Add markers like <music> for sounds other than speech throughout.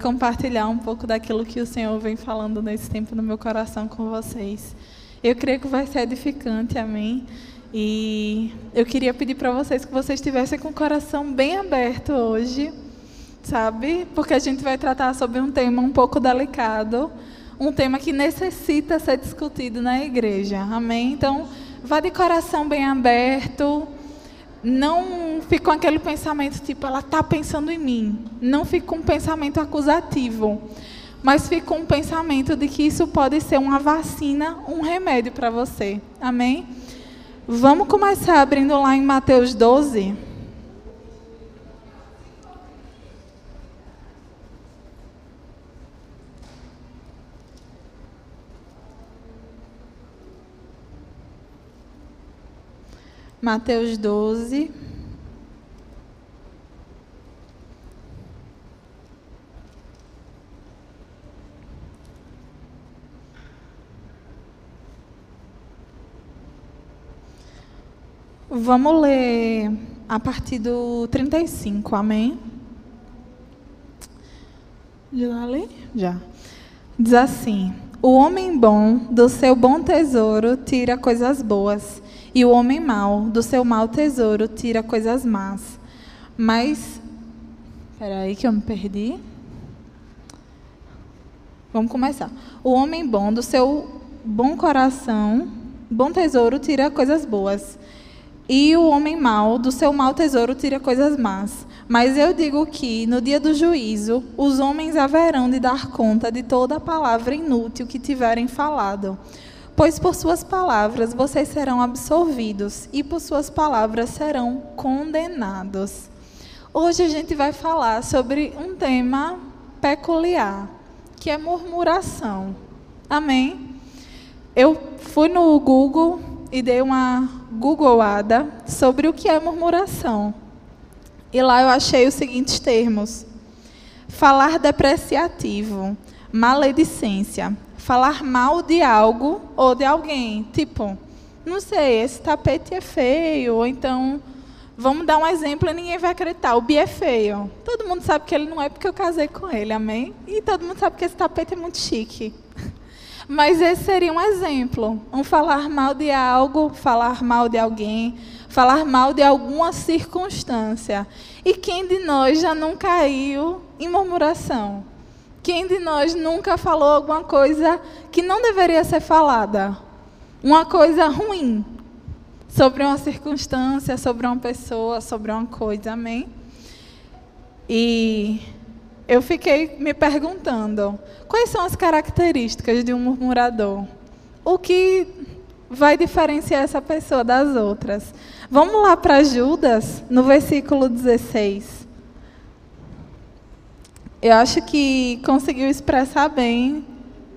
compartilhar um pouco daquilo que o Senhor vem falando nesse tempo no meu coração com vocês. Eu creio que vai ser edificante, amém? E eu queria pedir para vocês que vocês estivessem com o coração bem aberto hoje, sabe? Porque a gente vai tratar sobre um tema um pouco delicado, um tema que necessita ser discutido na igreja, amém? Então, vá de coração bem aberto, não fique com aquele pensamento tipo, ela está pensando em mim. Não fique com um pensamento acusativo. Mas fique com um pensamento de que isso pode ser uma vacina, um remédio para você. Amém? Vamos começar abrindo lá em Mateus 12. Mateus 12. Vamos ler a partir do 35, amém? Já ler? Já. Diz assim: O homem bom do seu bom tesouro tira coisas boas e o homem mau, do seu mau tesouro, tira coisas más. Mas. Espera aí que eu me perdi. Vamos começar. O homem bom, do seu bom coração, bom tesouro, tira coisas boas. E o homem mau, do seu mau tesouro, tira coisas más. Mas eu digo que, no dia do juízo, os homens haverão de dar conta de toda a palavra inútil que tiverem falado. Pois por suas palavras vocês serão absolvidos e por suas palavras serão condenados. Hoje a gente vai falar sobre um tema peculiar, que é murmuração. Amém? Eu fui no Google e dei uma googleada sobre o que é murmuração. E lá eu achei os seguintes termos: falar depreciativo, maledicência, falar mal de algo ou de alguém. Tipo, não sei, esse tapete é feio, ou então, vamos dar um exemplo e ninguém vai acreditar, o Bi é feio. Todo mundo sabe que ele não é porque eu casei com ele, amém? E todo mundo sabe que esse tapete é muito chique. <laughs> Mas esse seria um exemplo. Um falar mal de algo, falar mal de alguém, falar mal de alguma circunstância. E quem de nós já não caiu em murmuração? Quem de nós nunca falou alguma coisa que não deveria ser falada? Uma coisa ruim sobre uma circunstância, sobre uma pessoa, sobre uma coisa, amém? E eu fiquei me perguntando: quais são as características de um murmurador? O que vai diferenciar essa pessoa das outras? Vamos lá para Judas, no versículo 16 eu acho que conseguiu expressar bem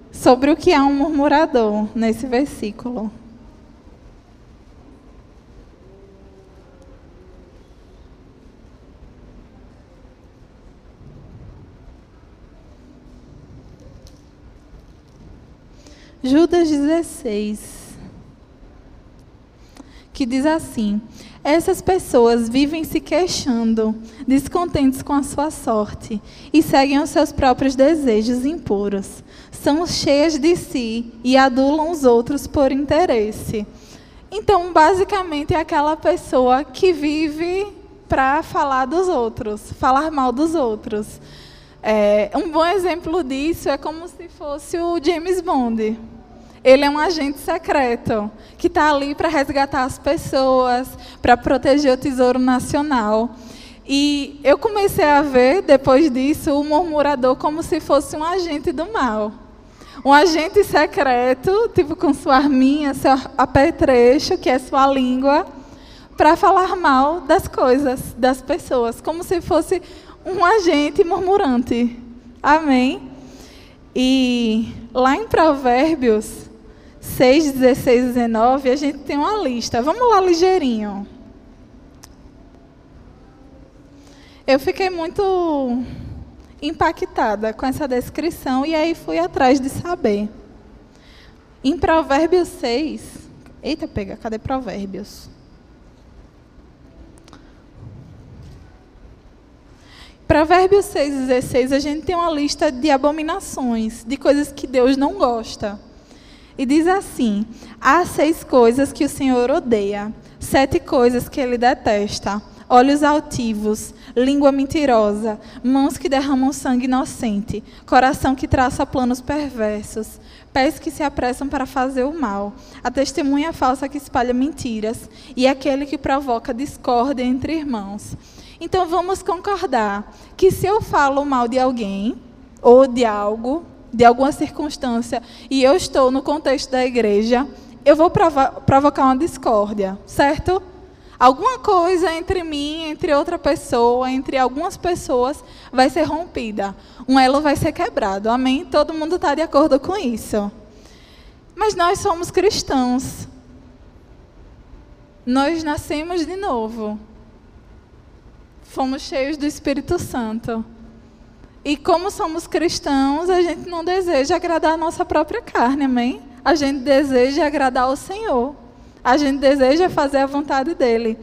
sobre o que é um murmurador nesse versículo. Judas 16, que diz assim: essas pessoas vivem se queixando, descontentes com a sua sorte e seguem os seus próprios desejos impuros. São cheias de si e adulam os outros por interesse. Então, basicamente, é aquela pessoa que vive para falar dos outros, falar mal dos outros. É, um bom exemplo disso é como se fosse o James Bond. Ele é um agente secreto que está ali para resgatar as pessoas, para proteger o tesouro nacional. E eu comecei a ver, depois disso, o murmurador como se fosse um agente do mal. Um agente secreto, tipo com sua arminha, seu apetrecho, que é sua língua, para falar mal das coisas, das pessoas, como se fosse um agente murmurante. Amém? E lá em Provérbios, 6, 16 e 19, a gente tem uma lista. Vamos lá ligeirinho. Eu fiquei muito impactada com essa descrição e aí fui atrás de saber. Em Provérbios 6, eita, pega, cadê Provérbios? Provérbios 6,16, a gente tem uma lista de abominações, de coisas que Deus não gosta. E diz assim: há seis coisas que o Senhor odeia, sete coisas que ele detesta: olhos altivos, língua mentirosa, mãos que derramam sangue inocente, coração que traça planos perversos, pés que se apressam para fazer o mal, a testemunha falsa que espalha mentiras e aquele que provoca discórdia entre irmãos. Então vamos concordar que se eu falo mal de alguém ou de algo, de alguma circunstância, e eu estou no contexto da igreja, eu vou provo provocar uma discórdia, certo? Alguma coisa entre mim, entre outra pessoa, entre algumas pessoas, vai ser rompida. Um elo vai ser quebrado. Amém? Todo mundo está de acordo com isso. Mas nós somos cristãos. Nós nascemos de novo fomos cheios do Espírito Santo. E como somos cristãos, a gente não deseja agradar a nossa própria carne, amém? A gente deseja agradar ao Senhor. A gente deseja fazer a vontade dele.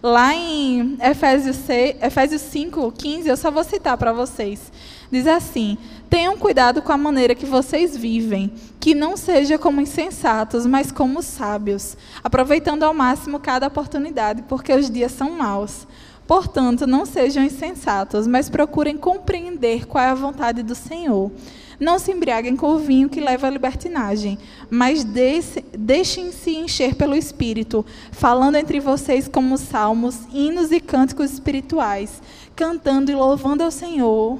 Lá em Efésios, 6, Efésios 5, 15, eu só vou citar para vocês. Diz assim: Tenham cuidado com a maneira que vocês vivem, que não seja como insensatos, mas como sábios, aproveitando ao máximo cada oportunidade, porque os dias são maus. Portanto, não sejam insensatos, mas procurem compreender qual é a vontade do Senhor. Não se embriaguem com o vinho que leva à libertinagem, mas deixem-se encher pelo Espírito, falando entre vocês como salmos, hinos e cânticos espirituais, cantando e louvando ao Senhor,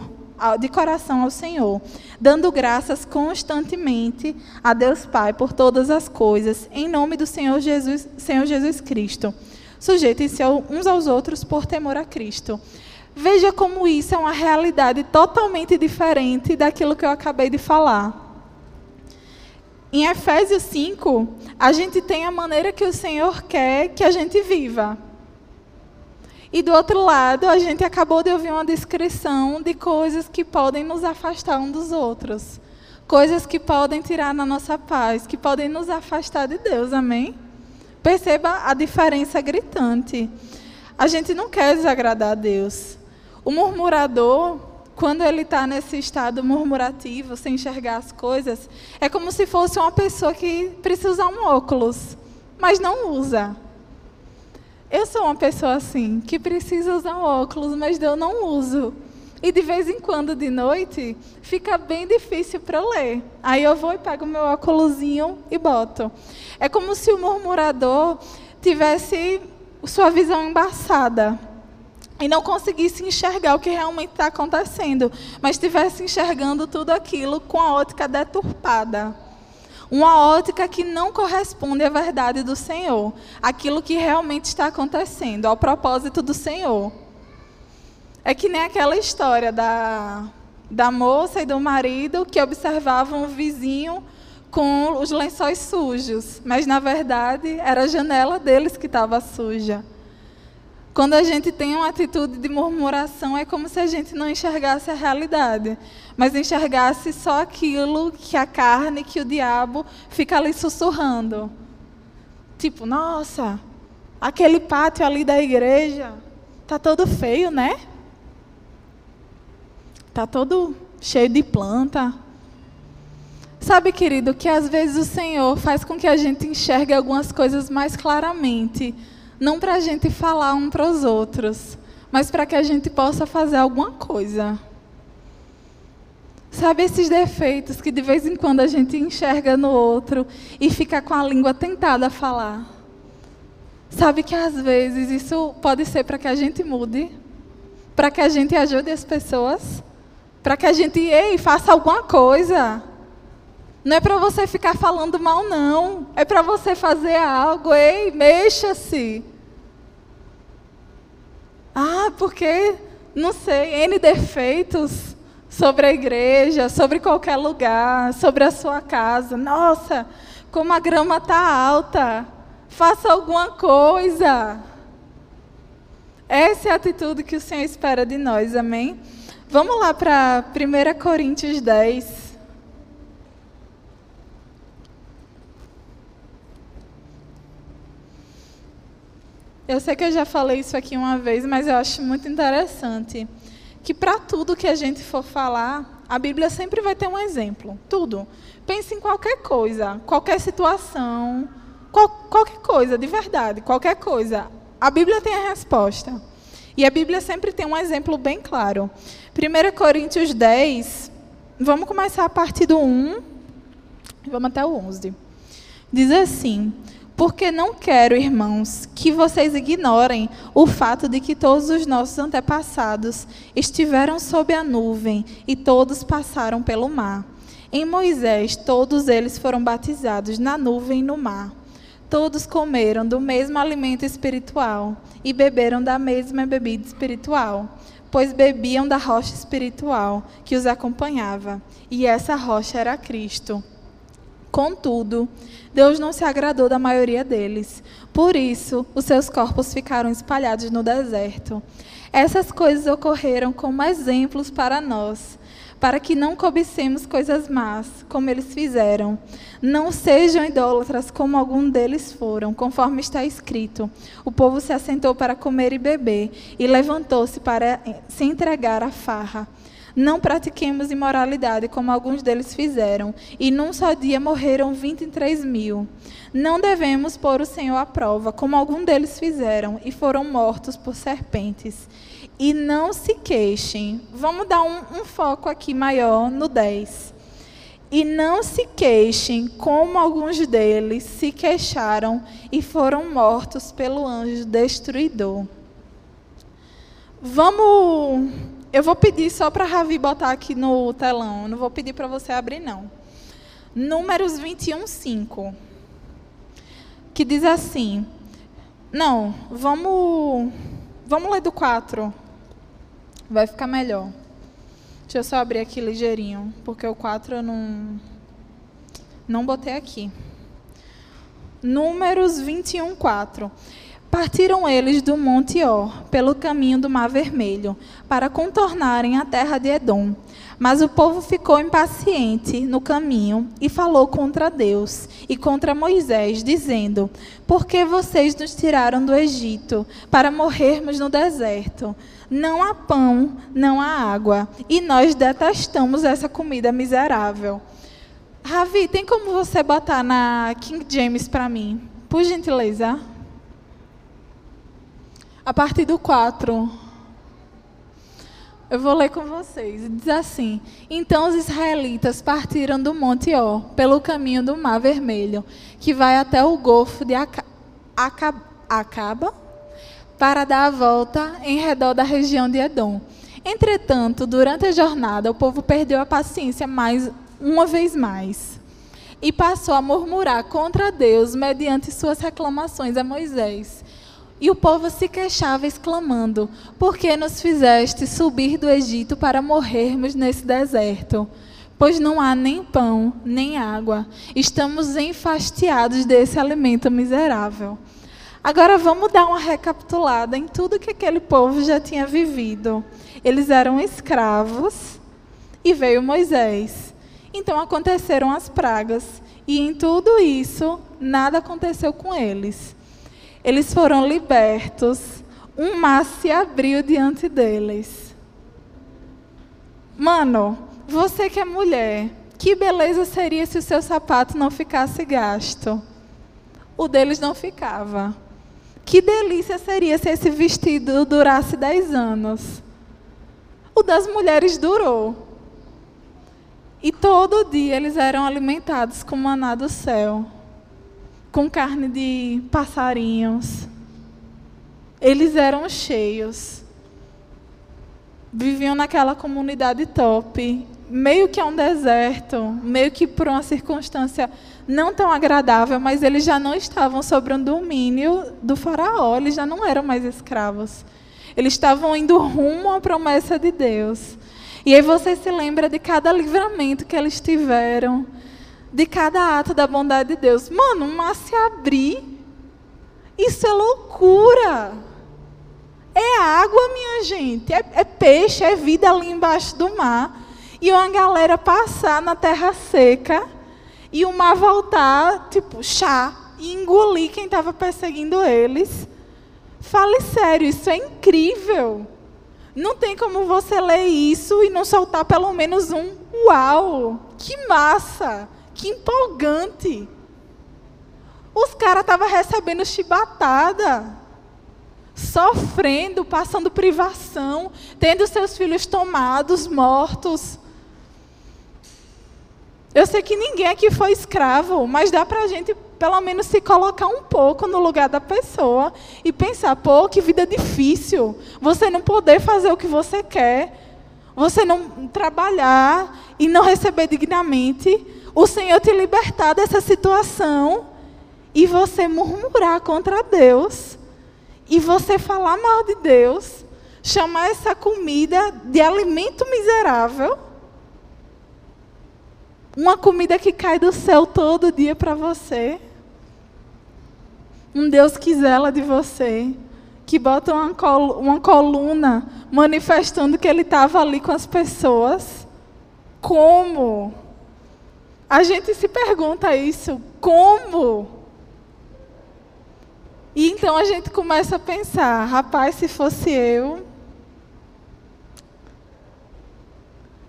de coração ao Senhor, dando graças constantemente a Deus Pai por todas as coisas, em nome do Senhor Jesus, Senhor Jesus Cristo Sujeitem-se uns aos outros por temor a Cristo. Veja como isso é uma realidade totalmente diferente daquilo que eu acabei de falar. Em Efésios 5, a gente tem a maneira que o Senhor quer que a gente viva. E do outro lado, a gente acabou de ouvir uma descrição de coisas que podem nos afastar um dos outros. Coisas que podem tirar na nossa paz, que podem nos afastar de Deus, amém? Perceba a diferença gritante. A gente não quer desagradar a Deus. O murmurador, quando ele está nesse estado murmurativo, sem enxergar as coisas, é como se fosse uma pessoa que precisa usar um óculos, mas não usa. Eu sou uma pessoa assim, que precisa usar um óculos, mas eu não uso. E de vez em quando, de noite, fica bem difícil para ler. Aí eu vou e pego meu óculosinho e boto. É como se o murmurador tivesse sua visão embaçada e não conseguisse enxergar o que realmente está acontecendo, mas estivesse enxergando tudo aquilo com a ótica deturpada. Uma ótica que não corresponde à verdade do Senhor, aquilo que realmente está acontecendo, ao propósito do Senhor. É que nem aquela história da, da moça e do marido que observavam o vizinho com os lençóis sujos, mas na verdade era a janela deles que estava suja. Quando a gente tem uma atitude de murmuração, é como se a gente não enxergasse a realidade, mas enxergasse só aquilo que a carne, que o diabo fica ali sussurrando. Tipo, nossa, aquele pátio ali da igreja tá todo feio, né? Tá todo cheio de planta. Sabe, querido, que às vezes o Senhor faz com que a gente enxergue algumas coisas mais claramente, não para a gente falar um para os outros, mas para que a gente possa fazer alguma coisa. Sabe esses defeitos que de vez em quando a gente enxerga no outro e fica com a língua tentada a falar? Sabe que às vezes isso pode ser para que a gente mude, para que a gente ajude as pessoas? Para que a gente, ei, faça alguma coisa. Não é para você ficar falando mal, não. É para você fazer algo, ei, mexa-se. Ah, porque, não sei, N defeitos sobre a igreja, sobre qualquer lugar, sobre a sua casa. Nossa, como a grama está alta. Faça alguma coisa. Essa é a atitude que o Senhor espera de nós, amém? Vamos lá para 1 Coríntios 10. Eu sei que eu já falei isso aqui uma vez, mas eu acho muito interessante que para tudo que a gente for falar, a Bíblia sempre vai ter um exemplo. Tudo. Pense em qualquer coisa, qualquer situação, qual, qualquer coisa, de verdade, qualquer coisa. A Bíblia tem a resposta. E a Bíblia sempre tem um exemplo bem claro. 1 Coríntios 10, vamos começar a partir do 1, vamos até o 11. Diz assim: porque não quero, irmãos, que vocês ignorem o fato de que todos os nossos antepassados estiveram sob a nuvem e todos passaram pelo mar. Em Moisés, todos eles foram batizados na nuvem e no mar. Todos comeram do mesmo alimento espiritual e beberam da mesma bebida espiritual, pois bebiam da rocha espiritual que os acompanhava, e essa rocha era Cristo. Contudo, Deus não se agradou da maioria deles. Por isso, os seus corpos ficaram espalhados no deserto. Essas coisas ocorreram como exemplos para nós, para que não cobicemos coisas más, como eles fizeram. Não sejam idólatras como algum deles foram, conforme está escrito. O povo se assentou para comer e beber, e levantou-se para se entregar à farra. Não pratiquemos imoralidade, como alguns deles fizeram, e num só dia morreram 23 mil. Não devemos pôr o Senhor à prova, como alguns deles fizeram, e foram mortos por serpentes. E não se queixem. Vamos dar um, um foco aqui maior no 10. E não se queixem, como alguns deles se queixaram e foram mortos pelo anjo destruidor. Vamos eu vou pedir só para a Ravi botar aqui no telão. não vou pedir para você abrir, não. Números 21, 5. Que diz assim. Não, vamos. Vamos ler do 4. Vai ficar melhor. Deixa eu só abrir aqui ligeirinho, porque o 4 eu não. Não botei aqui. Números 21, 4. Partiram eles do Monte Or, pelo caminho do Mar Vermelho, para contornarem a terra de Edom. Mas o povo ficou impaciente no caminho e falou contra Deus e contra Moisés, dizendo: Por que vocês nos tiraram do Egito para morrermos no deserto? Não há pão, não há água, e nós detestamos essa comida miserável. Ravi, tem como você botar na King James para mim? Por gentileza a partir do 4. Eu vou ler com vocês. Diz assim: Então os israelitas partiram do Monte Ó, pelo caminho do Mar Vermelho, que vai até o Golfo de Acaba, para dar a volta em redor da região de Edom. Entretanto, durante a jornada, o povo perdeu a paciência mais uma vez mais e passou a murmurar contra Deus mediante suas reclamações a Moisés. E o povo se queixava, exclamando: Por que nos fizeste subir do Egito para morrermos nesse deserto? Pois não há nem pão, nem água. Estamos enfastiados desse alimento miserável. Agora vamos dar uma recapitulada em tudo que aquele povo já tinha vivido. Eles eram escravos e veio Moisés. Então aconteceram as pragas. E em tudo isso, nada aconteceu com eles. Eles foram libertos, um mar se abriu diante deles. Mano, você que é mulher, que beleza seria se o seu sapato não ficasse gasto? O deles não ficava. Que delícia seria se esse vestido durasse 10 anos? O das mulheres durou. E todo dia eles eram alimentados com maná do céu com carne de passarinhos. Eles eram cheios. Viviam naquela comunidade top, meio que é um deserto, meio que por uma circunstância não tão agradável, mas eles já não estavam sob o domínio do faraó, eles já não eram mais escravos. Eles estavam indo rumo à promessa de Deus. E aí você se lembra de cada livramento que eles tiveram, de cada ato da bondade de Deus. Mano, um mar se abrir, isso é loucura. É água, minha gente. É, é, peixe, é vida ali embaixo do mar. E uma galera passar na terra seca e o mar voltar, tipo, chá, e engolir quem estava perseguindo eles. Fale sério, isso é incrível. Não tem como você ler isso e não soltar pelo menos um uau! Que massa! Que empolgante! Os caras estavam recebendo chibatada, sofrendo, passando privação, tendo seus filhos tomados, mortos. Eu sei que ninguém aqui foi escravo, mas dá para a gente pelo menos se colocar um pouco no lugar da pessoa e pensar, pô, que vida difícil. Você não poder fazer o que você quer, você não trabalhar e não receber dignamente, o Senhor te libertar dessa situação e você murmurar contra Deus e você falar mal de Deus, chamar essa comida de alimento miserável. Uma comida que cai do céu todo dia para você. Um Deus que zela de você, que bota uma, col uma coluna manifestando que Ele estava ali com as pessoas. Como? A gente se pergunta isso. Como? E então a gente começa a pensar: rapaz, se fosse eu.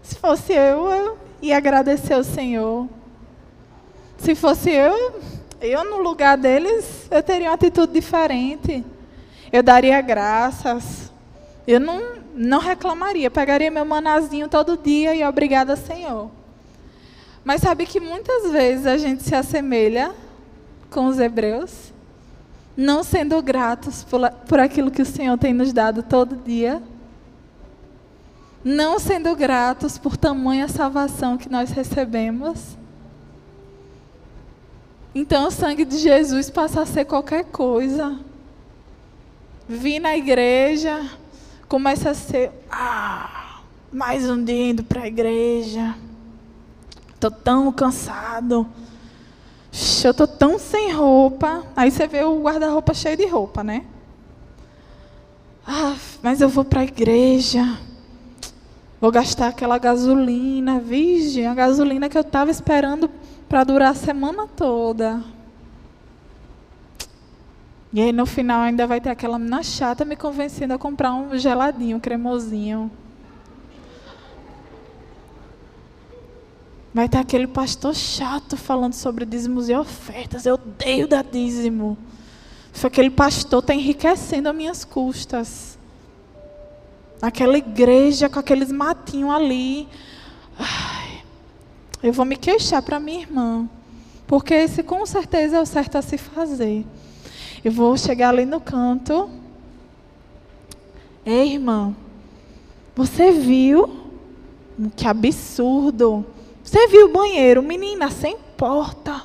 Se fosse eu, eu ia agradecer ao Senhor. Se fosse eu, eu, no lugar deles, eu teria uma atitude diferente. Eu daria graças. Eu não, não reclamaria. Pegaria meu manazinho todo dia e obrigada, Senhor. Mas sabe que muitas vezes a gente se assemelha com os hebreus, não sendo gratos por, por aquilo que o Senhor tem nos dado todo dia, não sendo gratos por tamanha salvação que nós recebemos. Então o sangue de Jesus passa a ser qualquer coisa. Vim na igreja, começa a ser, ah, mais um dia indo para a igreja. Estou tão cansado. Eu estou tão sem roupa. Aí você vê o guarda-roupa cheio de roupa, né? Ah, mas eu vou para a igreja. Vou gastar aquela gasolina, virgem, a gasolina que eu estava esperando para durar a semana toda. E aí no final ainda vai ter aquela menina chata me convencendo a comprar um geladinho, um cremosinho. Vai ter aquele pastor chato falando sobre dízimos e ofertas. Eu odeio dar dízimo. Foi aquele pastor está enriquecendo as minhas custas. Aquela igreja com aqueles matinhos ali. Ai, eu vou me queixar para minha irmã, porque esse com certeza é o certo a se fazer. Eu vou chegar ali no canto. Ei, irmã, você viu? Que absurdo. Você viu o banheiro? Menina, sem porta.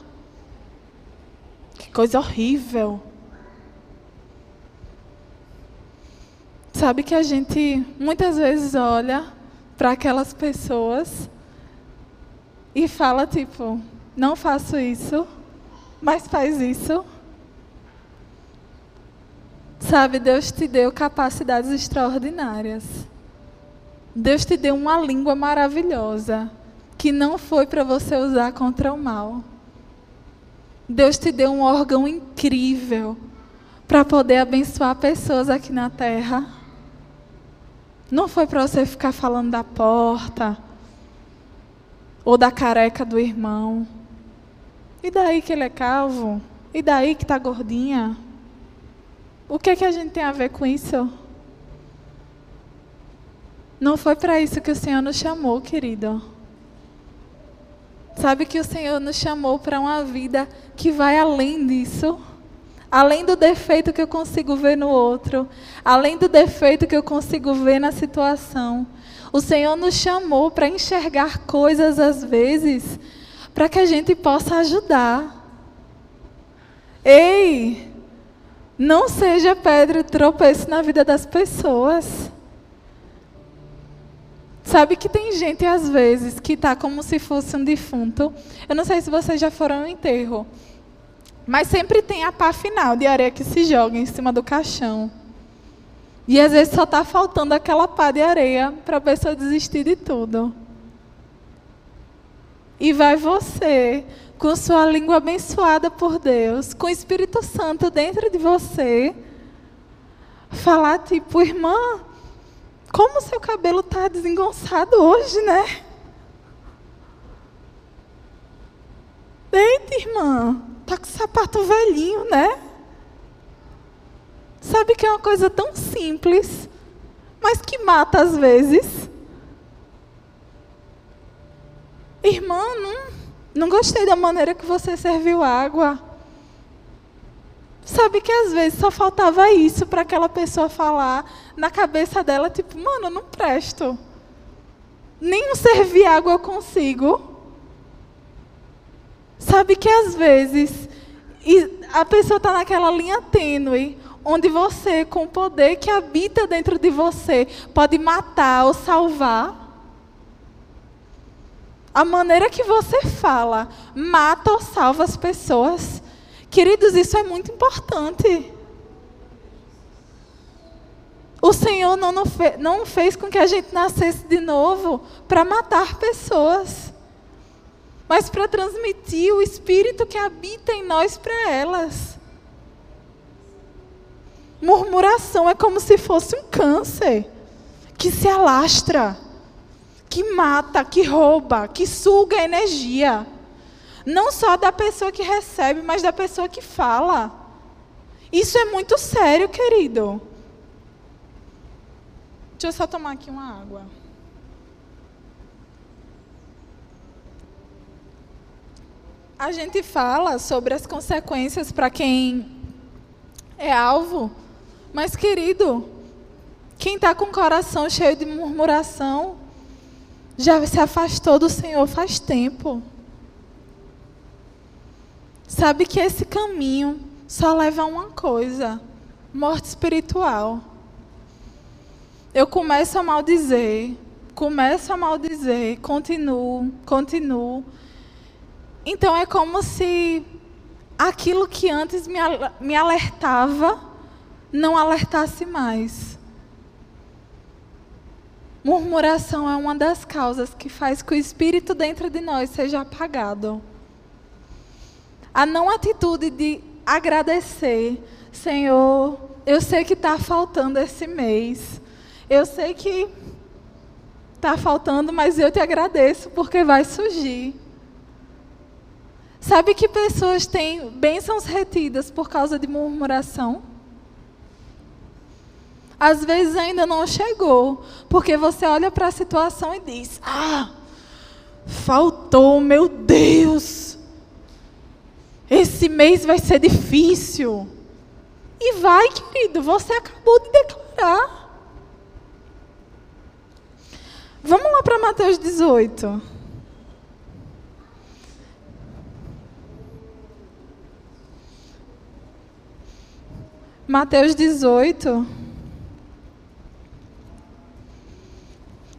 Que coisa horrível. Sabe que a gente muitas vezes olha para aquelas pessoas e fala tipo, não faço isso, mas faz isso. Sabe, Deus te deu capacidades extraordinárias. Deus te deu uma língua maravilhosa que não foi para você usar contra o mal. Deus te deu um órgão incrível para poder abençoar pessoas aqui na terra. Não foi para você ficar falando da porta, ou da careca do irmão. E daí que ele é calvo? E daí que está gordinha? O que, é que a gente tem a ver com isso? Não foi para isso que o Senhor nos chamou, querido. Sabe que o Senhor nos chamou para uma vida que vai além disso. Além do defeito que eu consigo ver no outro, além do defeito que eu consigo ver na situação, o Senhor nos chamou para enxergar coisas às vezes, para que a gente possa ajudar. Ei, não seja pedra tropeço na vida das pessoas. Sabe que tem gente às vezes que está como se fosse um defunto. Eu não sei se vocês já foram no enterro, mas sempre tem a pá final de areia que se joga em cima do caixão. E às vezes só está faltando aquela pá de areia para a pessoa desistir de tudo. E vai você, com sua língua abençoada por Deus, com o Espírito Santo dentro de você, falar tipo, irmã, como seu cabelo está desengonçado hoje, né? Eita, irmã, tá com sapato velhinho, né? Sabe que é uma coisa tão simples, mas que mata às vezes. Irmã, não, não gostei da maneira que você serviu água. Sabe que às vezes só faltava isso para aquela pessoa falar na cabeça dela, tipo, mano, eu não presto. Nem servir água eu consigo. Sabe que às vezes a pessoa está naquela linha tênue, onde você, com o poder que habita dentro de você, pode matar ou salvar. A maneira que você fala mata ou salva as pessoas. Queridos, isso é muito importante. O Senhor não, não fez com que a gente nascesse de novo para matar pessoas, mas para transmitir o Espírito que habita em nós para elas. Murmuração é como se fosse um câncer que se alastra, que mata, que rouba, que suga energia. Não só da pessoa que recebe, mas da pessoa que fala. Isso é muito sério, querido. Deixa eu só tomar aqui uma água. A gente fala sobre as consequências para quem é alvo, mas, querido, quem está com o coração cheio de murmuração já se afastou do Senhor faz tempo. Sabe que esse caminho só leva a uma coisa: morte espiritual. Eu começo a maldizer, começo a maldizer, continuo, continuo. Então é como se aquilo que antes me, alertava não alertasse mais. Murmuração é uma das causas que faz que o espírito dentro de nós seja apagado a não atitude de agradecer. Senhor, eu sei que está faltando esse mês. Eu sei que está faltando, mas eu te agradeço porque vai surgir. Sabe que pessoas têm bênçãos retidas por causa de murmuração? Às vezes ainda não chegou, porque você olha para a situação e diz: Ah, faltou, meu Deus. Esse mês vai ser difícil. E vai, querido, você acabou de declarar. Vamos lá para Mateus 18. Mateus 18.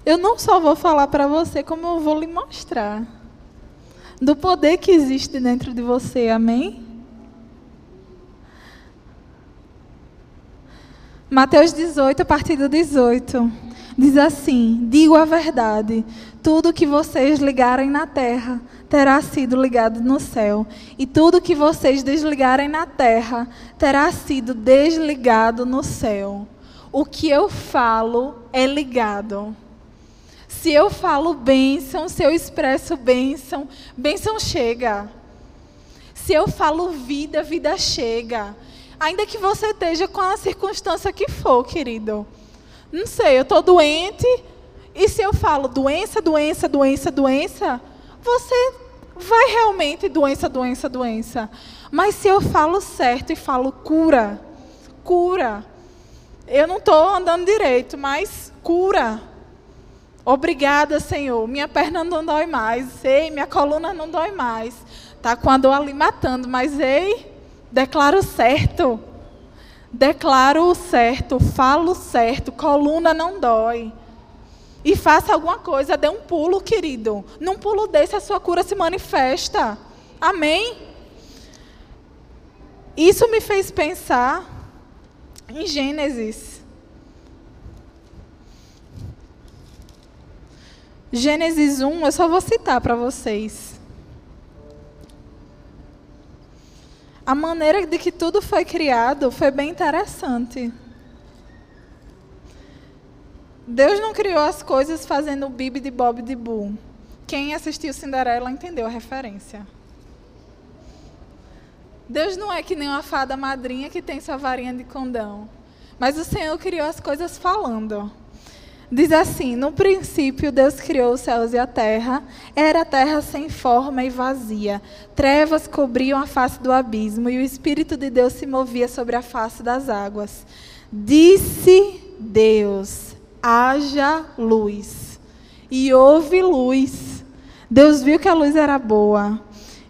Eu não só vou falar para você, como eu vou lhe mostrar do poder que existe dentro de você. Amém? Mateus 18, a partir do 18, diz assim: Digo a verdade, tudo que vocês ligarem na terra terá sido ligado no céu, e tudo que vocês desligarem na terra terá sido desligado no céu. O que eu falo é ligado. Se eu falo bênção, se eu expresso bênção, bênção chega. Se eu falo vida, vida chega. Ainda que você esteja com a circunstância que for, querido. Não sei, eu estou doente. E se eu falo doença, doença, doença, doença, você vai realmente doença, doença, doença. Mas se eu falo certo e falo cura, cura. Eu não estou andando direito, mas cura. Obrigada, Senhor. Minha perna não dói mais. Ei, minha coluna não dói mais. Tá com a dor ali matando, mas ei, declaro certo. Declaro o certo, falo certo, coluna não dói. E faça alguma coisa, dê um pulo, querido. Num pulo desse a sua cura se manifesta. Amém? Isso me fez pensar em Gênesis Gênesis 1, eu só vou citar para vocês. A maneira de que tudo foi criado foi bem interessante. Deus não criou as coisas fazendo bibi de bob de bu. Quem assistiu Cinderela entendeu a referência. Deus não é que nem uma fada madrinha que tem sua varinha de condão. Mas o Senhor criou as coisas falando. Diz assim: No princípio, Deus criou os céus e a terra. Era a terra sem forma e vazia. Trevas cobriam a face do abismo e o Espírito de Deus se movia sobre a face das águas. Disse Deus: haja luz. E houve luz. Deus viu que a luz era boa.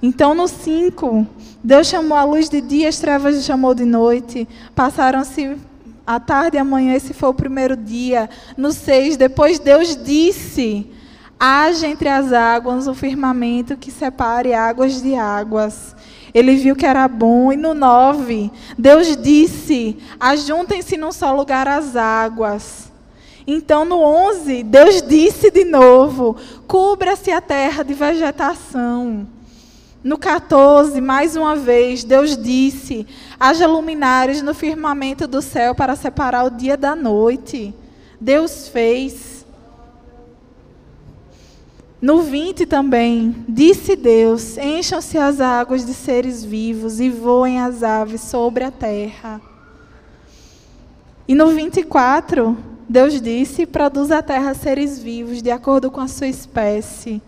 Então, no 5, Deus chamou a luz de dia, as trevas chamou de noite. Passaram-se a tarde e a manhã, esse foi o primeiro dia. No 6, depois Deus disse: haja entre as águas um firmamento que separe águas de águas. Ele viu que era bom. E no 9, Deus disse: ajuntem-se num só lugar as águas. Então, no 11, Deus disse de novo: cubra-se a terra de vegetação. No 14, mais uma vez, Deus disse: haja luminares no firmamento do céu para separar o dia da noite. Deus fez. No 20 também, disse Deus: encham-se as águas de seres vivos e voem as aves sobre a terra. E no 24, Deus disse: produz a terra seres vivos de acordo com a sua espécie.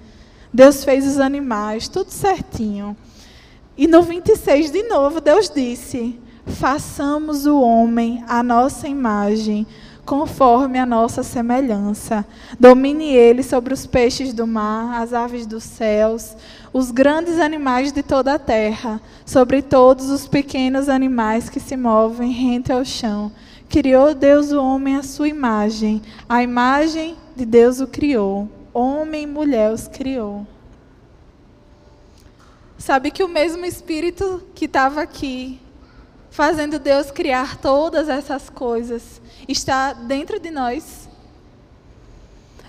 Deus fez os animais, tudo certinho. E no 26, de novo, Deus disse: façamos o homem à nossa imagem, conforme a nossa semelhança. Domine ele sobre os peixes do mar, as aves dos céus, os grandes animais de toda a terra, sobre todos os pequenos animais que se movem rente ao chão. Criou Deus o homem à sua imagem, a imagem de Deus o criou homem e mulher os criou. Sabe que o mesmo Espírito que estava aqui, fazendo Deus criar todas essas coisas, está dentro de nós?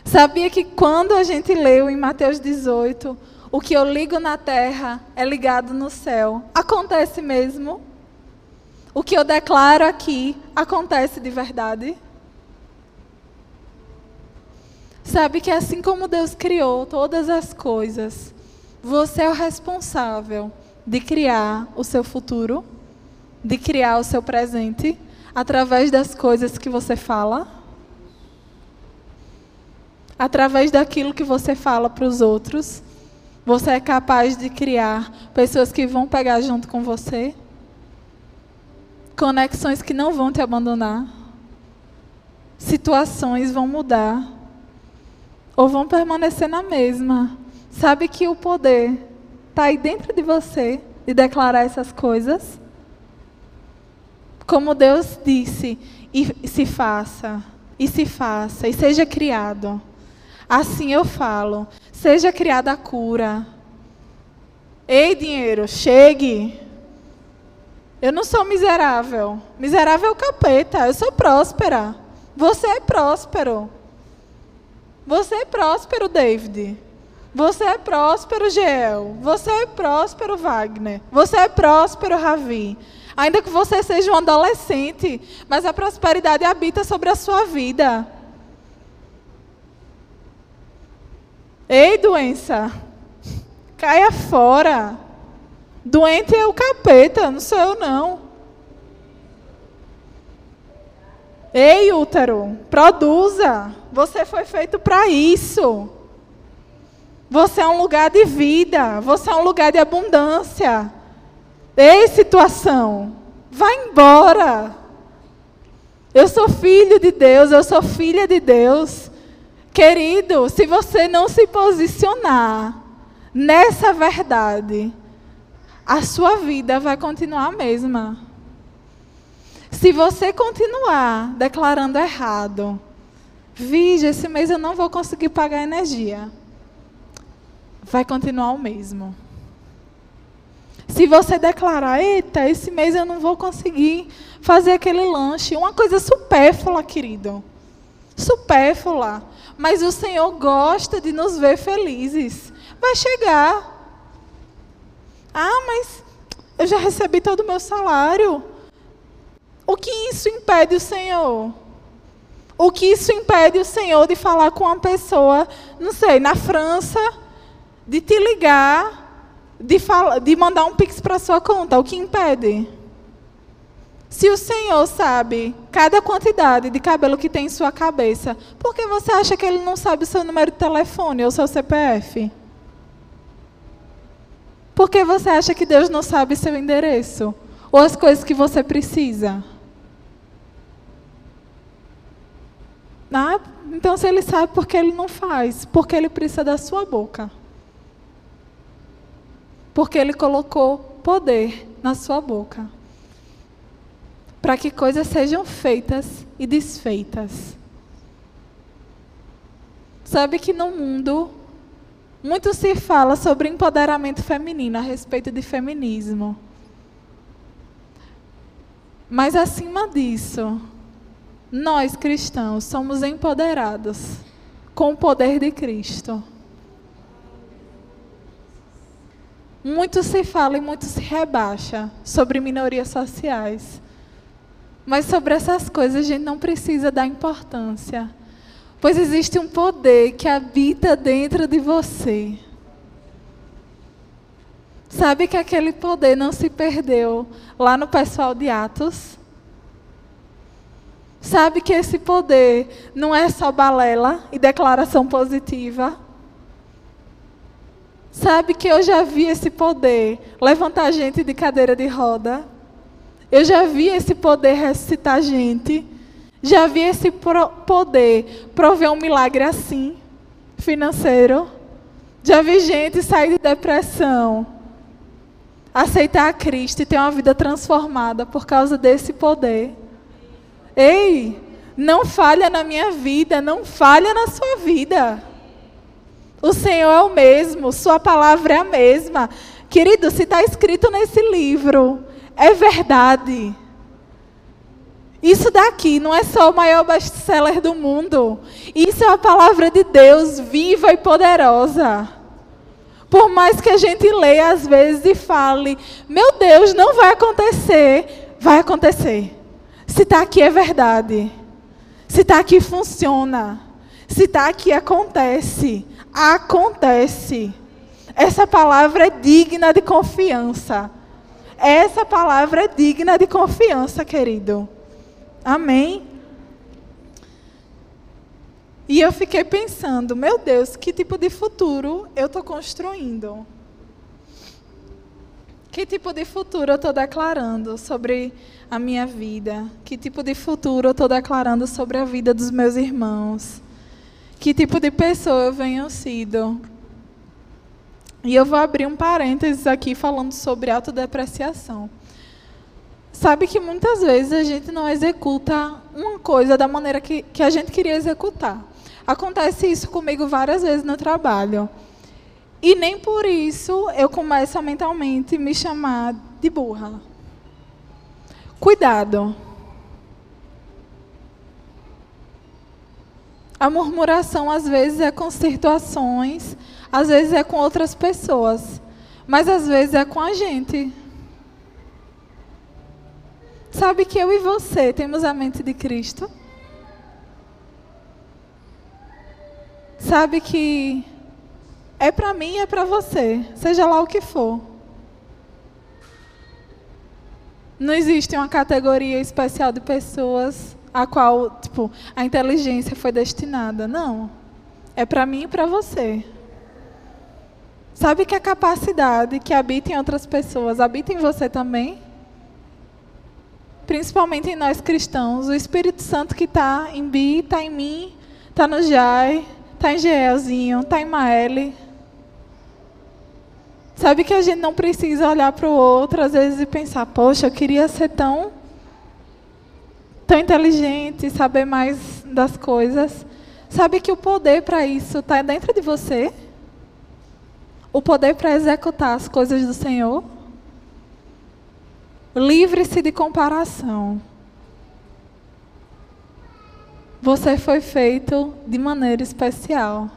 Sabia que quando a gente leu em Mateus 18, o que eu ligo na terra é ligado no céu? Acontece mesmo? O que eu declaro aqui acontece de verdade? Sabe que assim como Deus criou todas as coisas, você é o responsável de criar o seu futuro, de criar o seu presente, através das coisas que você fala, através daquilo que você fala para os outros. Você é capaz de criar pessoas que vão pegar junto com você, conexões que não vão te abandonar, situações vão mudar ou vão permanecer na mesma. Sabe que o poder está aí dentro de você de declarar essas coisas? Como Deus disse, e se faça, e se faça, e seja criado. Assim eu falo, seja criada a cura. Ei, dinheiro, chegue. Eu não sou miserável. Miserável é o capeta. Eu sou próspera. Você é próspero. Você é próspero, David. Você é próspero, Geel. Você é próspero, Wagner. Você é próspero, Ravi. Ainda que você seja um adolescente, mas a prosperidade habita sobre a sua vida. Ei, doença. Caia fora. Doente é o capeta, não sou eu não. Ei, útero, produza. Você foi feito para isso. Você é um lugar de vida. Você é um lugar de abundância. Ei, situação, vá embora. Eu sou filho de Deus, eu sou filha de Deus. Querido, se você não se posicionar nessa verdade, a sua vida vai continuar a mesma. Se você continuar declarando errado, Vige, esse mês eu não vou conseguir pagar energia. Vai continuar o mesmo. Se você declarar, eita, esse mês eu não vou conseguir fazer aquele lanche, uma coisa supérflua, querido. Supérflua. Mas o Senhor gosta de nos ver felizes. Vai chegar. Ah, mas eu já recebi todo o meu salário. O que isso impede o Senhor? O que isso impede o Senhor de falar com uma pessoa, não sei, na França, de te ligar, de, falar, de mandar um pix para sua conta? O que impede? Se o Senhor sabe cada quantidade de cabelo que tem em sua cabeça, por que você acha que Ele não sabe o seu número de telefone ou seu CPF? Por que você acha que Deus não sabe seu endereço? Ou as coisas que você precisa? Ah, então, se ele sabe, por que ele não faz? Porque ele precisa da sua boca. Porque ele colocou poder na sua boca. Para que coisas sejam feitas e desfeitas. Sabe que no mundo muito se fala sobre empoderamento feminino, a respeito de feminismo. Mas acima disso, nós cristãos somos empoderados com o poder de Cristo. Muito se fala e muito se rebaixa sobre minorias sociais. Mas sobre essas coisas a gente não precisa dar importância. Pois existe um poder que habita dentro de você. Sabe que aquele poder não se perdeu lá no pessoal de Atos? Sabe que esse poder não é só balela e declaração positiva? Sabe que eu já vi esse poder levantar gente de cadeira de roda? Eu já vi esse poder ressuscitar gente? Já vi esse poder prover um milagre assim, financeiro? Já vi gente sair de depressão, aceitar a Cristo e ter uma vida transformada por causa desse poder. Ei, não falha na minha vida, não falha na sua vida. O Senhor é o mesmo, Sua palavra é a mesma. Querido, se está escrito nesse livro, é verdade. Isso daqui não é só o maior best-seller do mundo. Isso é a palavra de Deus viva e poderosa. Por mais que a gente leia às vezes e fale, meu Deus, não vai acontecer, vai acontecer. Se está aqui é verdade. Se está aqui funciona. Se está aqui acontece. Acontece. Essa palavra é digna de confiança. Essa palavra é digna de confiança, querido. Amém? E eu fiquei pensando, meu Deus, que tipo de futuro eu estou construindo? Que tipo de futuro eu estou declarando sobre a minha vida? Que tipo de futuro eu estou declarando sobre a vida dos meus irmãos? Que tipo de pessoa eu venho sido? E eu vou abrir um parênteses aqui falando sobre autodepreciação. Sabe que muitas vezes a gente não executa uma coisa da maneira que, que a gente queria executar. Acontece isso comigo várias vezes no trabalho. E nem por isso eu começo a mentalmente me chamar de burra. Cuidado. A murmuração às vezes é com situações, às vezes é com outras pessoas, mas às vezes é com a gente. Sabe que eu e você temos a mente de Cristo? Sabe que é para mim e é para você, seja lá o que for. Não existe uma categoria especial de pessoas a qual, tipo, a inteligência foi destinada. Não. É para mim e para você. Sabe que a capacidade que habita em outras pessoas habita em você também? Principalmente em nós cristãos. O Espírito Santo que está em Bi, está em mim, está no Jai, está em Geelzinho, está em Maele. Sabe que a gente não precisa olhar para o outro às vezes e pensar, poxa, eu queria ser tão tão inteligente, saber mais das coisas. Sabe que o poder para isso está dentro de você? O poder para executar as coisas do Senhor? Livre-se de comparação. Você foi feito de maneira especial.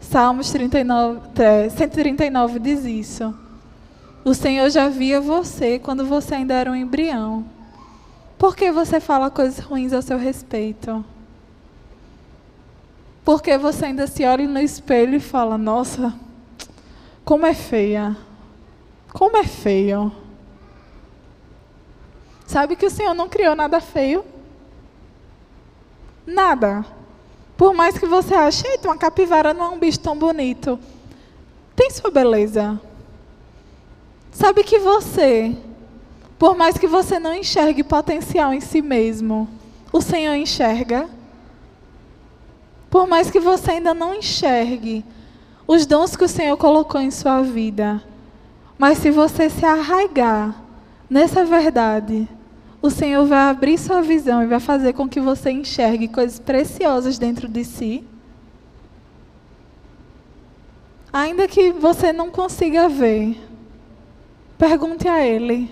Salmos 39, 139 diz isso. O Senhor já via você quando você ainda era um embrião. Por que você fala coisas ruins a seu respeito? Porque você ainda se olha no espelho e fala: Nossa, como é feia. Como é feio. Sabe que o Senhor não criou nada feio? Nada. Por mais que você ache, eita, uma capivara não é um bicho tão bonito. Tem sua beleza. Sabe que você, por mais que você não enxergue potencial em si mesmo, o Senhor enxerga. Por mais que você ainda não enxergue os dons que o Senhor colocou em sua vida, mas se você se arraigar nessa verdade, o Senhor vai abrir sua visão e vai fazer com que você enxergue coisas preciosas dentro de si. Ainda que você não consiga ver, pergunte a Ele.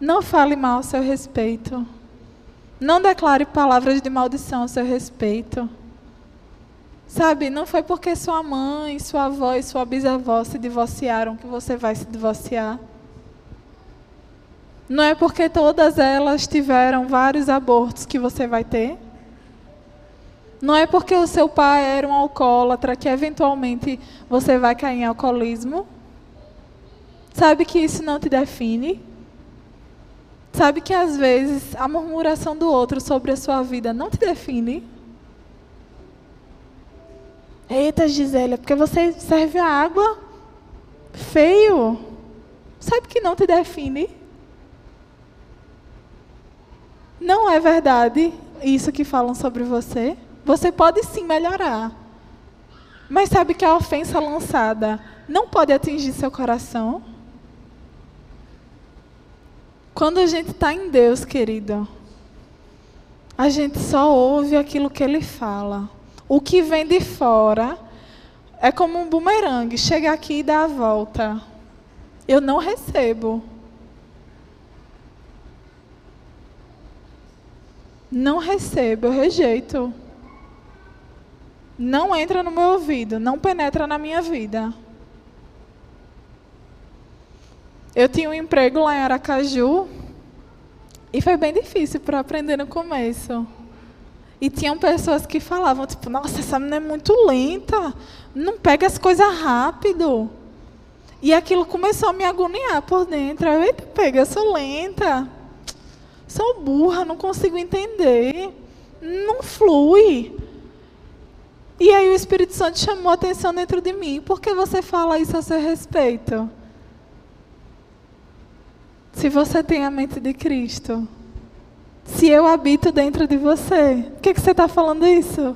Não fale mal a seu respeito. Não declare palavras de maldição a seu respeito. Sabe, não foi porque sua mãe, sua avó e sua bisavó se divorciaram que você vai se divorciar. Não é porque todas elas tiveram vários abortos que você vai ter. Não é porque o seu pai era um alcoólatra que eventualmente você vai cair em alcoolismo. Sabe que isso não te define? Sabe que às vezes a murmuração do outro sobre a sua vida não te define? Eita, Gisele, é porque você serve a água feio. Sabe que não te define? Não é verdade isso que falam sobre você? Você pode sim melhorar. Mas sabe que a ofensa lançada não pode atingir seu coração? Quando a gente está em Deus, querido, a gente só ouve aquilo que Ele fala. O que vem de fora é como um bumerangue, chega aqui e dá a volta. Eu não recebo. Não recebo, eu rejeito. Não entra no meu ouvido, não penetra na minha vida. Eu tinha um emprego lá em Aracaju e foi bem difícil para aprender no começo. E tinham pessoas que falavam, tipo, nossa, essa menina é muito lenta, não pega as coisas rápido. E aquilo começou a me agoniar por dentro. Eu, eita, pega, eu sou lenta. Sou burra, não consigo entender. Não flui. E aí o Espírito Santo chamou a atenção dentro de mim. Por que você fala isso a seu respeito? Se você tem a mente de Cristo, se eu habito dentro de você, por que, que você está falando isso?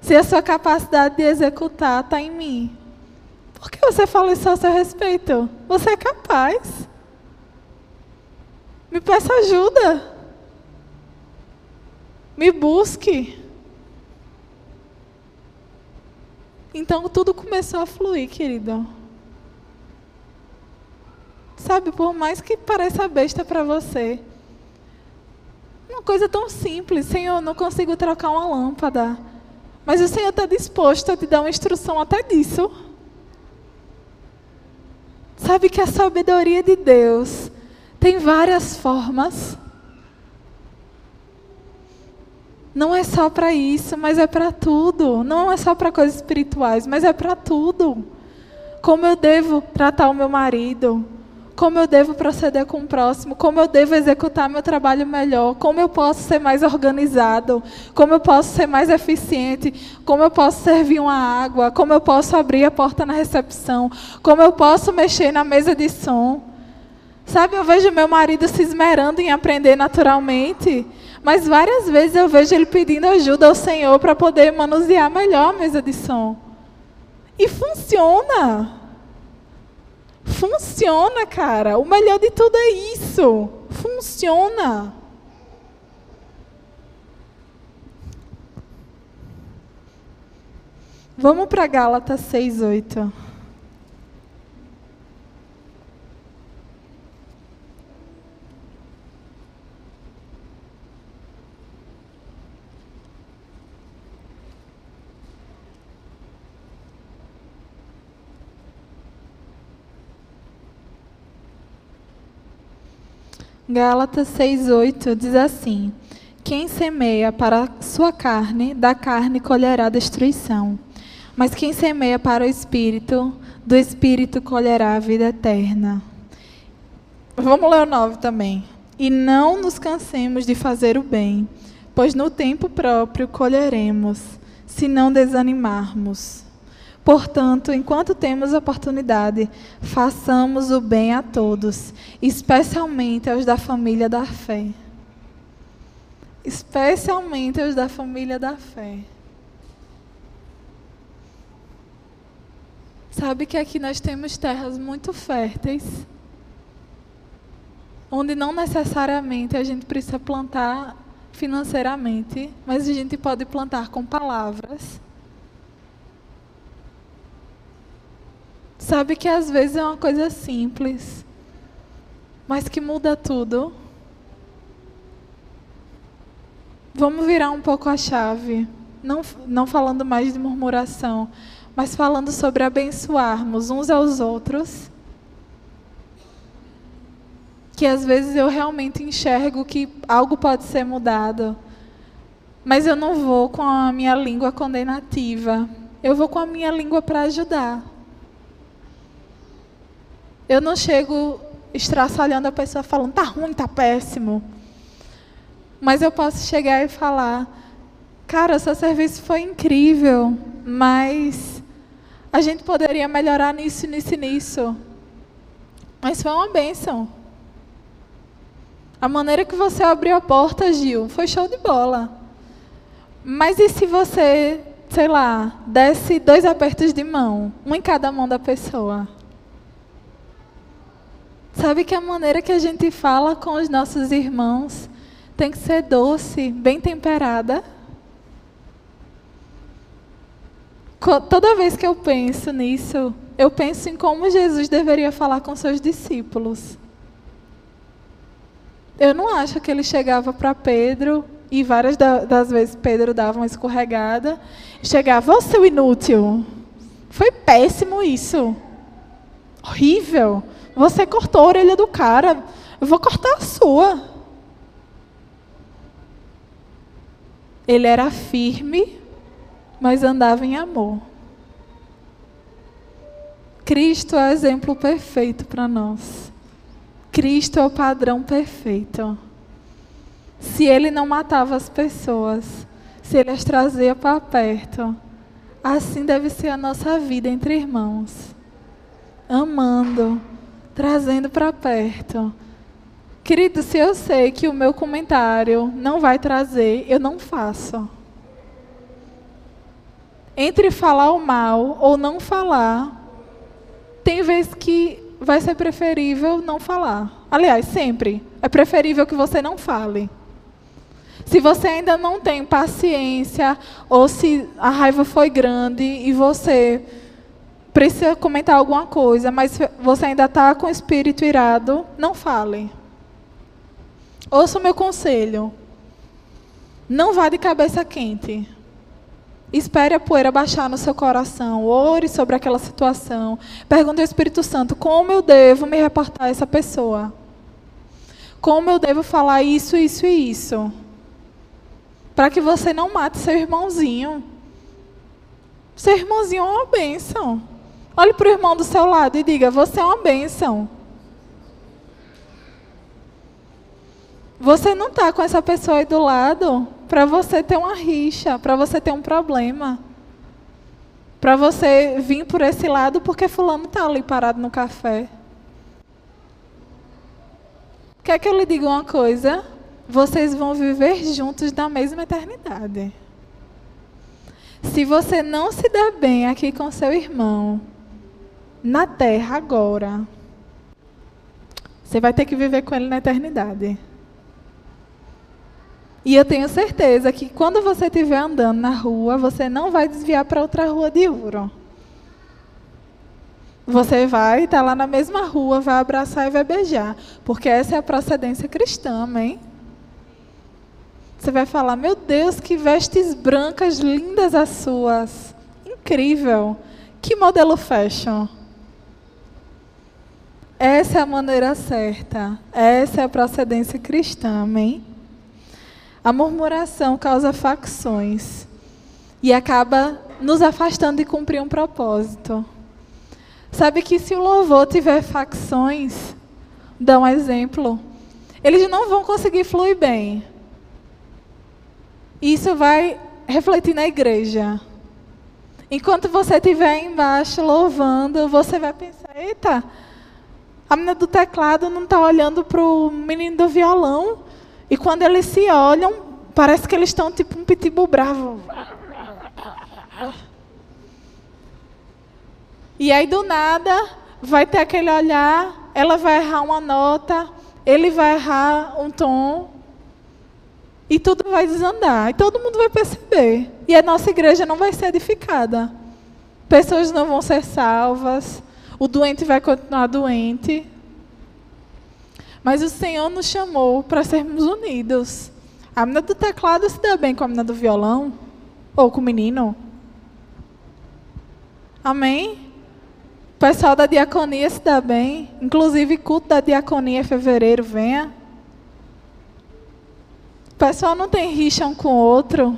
Se a sua capacidade de executar está em mim, por que você fala isso a seu respeito? Você é capaz. Me peça ajuda. Me busque. Então tudo começou a fluir, querido. Sabe, por mais que pareça besta para você, uma coisa tão simples, Senhor, não consigo trocar uma lâmpada. Mas o Senhor está disposto a te dar uma instrução até disso. Sabe que a sabedoria de Deus tem várias formas. Não é só para isso, mas é para tudo. Não é só para coisas espirituais, mas é para tudo. Como eu devo tratar o meu marido? como eu devo proceder com o próximo, como eu devo executar meu trabalho melhor, como eu posso ser mais organizado, como eu posso ser mais eficiente, como eu posso servir uma água, como eu posso abrir a porta na recepção, como eu posso mexer na mesa de som. Sabe, eu vejo meu marido se esmerando em aprender naturalmente, mas várias vezes eu vejo ele pedindo ajuda ao Senhor para poder manusear melhor a mesa de som. E funciona. Funciona, cara. O melhor de tudo é isso. Funciona. Vamos para Gálatas 6, 8. Gálatas 6:8 diz assim: quem semeia para a sua carne, da carne colherá destruição. Mas quem semeia para o espírito, do espírito colherá a vida eterna. Vamos ler o 9 também. E não nos cansemos de fazer o bem, pois no tempo próprio colheremos, se não desanimarmos. Portanto, enquanto temos oportunidade, façamos o bem a todos, especialmente aos da família da fé. Especialmente aos da família da fé. Sabe que aqui nós temos terras muito férteis, onde não necessariamente a gente precisa plantar financeiramente, mas a gente pode plantar com palavras Sabe que às vezes é uma coisa simples, mas que muda tudo. Vamos virar um pouco a chave, não, não falando mais de murmuração, mas falando sobre abençoarmos uns aos outros. Que às vezes eu realmente enxergo que algo pode ser mudado, mas eu não vou com a minha língua condenativa, eu vou com a minha língua para ajudar. Eu não chego estraçalhando a pessoa falando, tá ruim, tá péssimo. Mas eu posso chegar e falar, cara, seu serviço foi incrível, mas a gente poderia melhorar nisso, nisso e nisso. Mas foi uma bênção. A maneira que você abriu a porta, Gil, foi show de bola. Mas e se você, sei lá, desse dois apertos de mão, um em cada mão da pessoa? Sabe que a maneira que a gente fala com os nossos irmãos tem que ser doce, bem temperada? Toda vez que eu penso nisso, eu penso em como Jesus deveria falar com seus discípulos. Eu não acho que ele chegava para Pedro e várias das vezes Pedro dava uma escorregada, chegava, ô seu inútil, foi péssimo isso, horrível. Você cortou a orelha do cara, eu vou cortar a sua. Ele era firme, mas andava em amor. Cristo é o exemplo perfeito para nós. Cristo é o padrão perfeito. Se ele não matava as pessoas, se ele as trazia para perto, assim deve ser a nossa vida entre irmãos. Amando, trazendo para perto. Querido, se eu sei que o meu comentário não vai trazer, eu não faço. Entre falar o mal ou não falar, tem vezes que vai ser preferível não falar. Aliás, sempre é preferível que você não fale. Se você ainda não tem paciência, ou se a raiva foi grande e você precisa comentar alguma coisa, mas você ainda está com o espírito irado, não fale. Ouça o meu conselho. Não vá de cabeça quente. Espere a poeira baixar no seu coração. Ore sobre aquela situação. Pergunte ao Espírito Santo: como eu devo me reportar a essa pessoa? Como eu devo falar isso, isso e isso? Para que você não mate seu irmãozinho. Seu irmãozinho é uma bênção. Olhe para o irmão do seu lado e diga: Você é uma bênção. Você não está com essa pessoa aí do lado para você ter uma rixa, para você ter um problema. Para você vir por esse lado porque fulano está ali parado no café. Quer que eu lhe diga uma coisa? Vocês vão viver juntos na mesma eternidade. Se você não se der bem aqui com seu irmão, na terra agora, você vai ter que viver com ele na eternidade. E eu tenho certeza que quando você estiver andando na rua, você não vai desviar para outra rua de ouro. Você vai estar tá lá na mesma rua, vai abraçar e vai beijar. Porque essa é a procedência cristã, amém? Você vai falar: Meu Deus, que vestes brancas lindas as suas. Incrível. Que modelo fashion. Essa é a maneira certa. Essa é a procedência cristã, amém? A murmuração causa facções e acaba nos afastando de cumprir um propósito. Sabe que se o louvor tiver facções, dá um exemplo, eles não vão conseguir fluir bem. Isso vai refletir na igreja. Enquanto você estiver embaixo louvando, você vai pensar: eita, a menina do teclado não está olhando para o menino do violão. E quando eles se olham, parece que eles estão tipo um pitbull bravo. E aí do nada vai ter aquele olhar, ela vai errar uma nota, ele vai errar um tom, e tudo vai desandar. E todo mundo vai perceber. E a nossa igreja não vai ser edificada. Pessoas não vão ser salvas. O doente vai continuar doente. Mas o Senhor nos chamou para sermos unidos. A menina do teclado se dá bem com a menina do violão? Ou com o menino? Amém? O pessoal da diaconia se dá bem. Inclusive, culto da diaconia em fevereiro, venha pessoal não tem rixa um com o outro.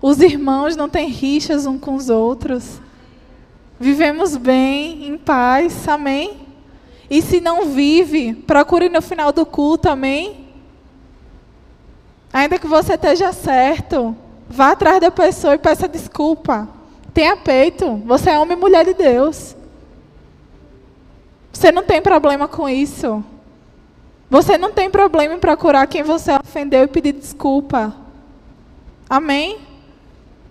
Os irmãos não têm rixas um com os outros. Vivemos bem, em paz, amém? E se não vive, procure no final do culto, amém? Ainda que você esteja certo, vá atrás da pessoa e peça desculpa. Tenha peito, você é homem e mulher de Deus. Você não tem problema com isso. Você não tem problema em procurar quem você ofendeu e pedir desculpa. Amém?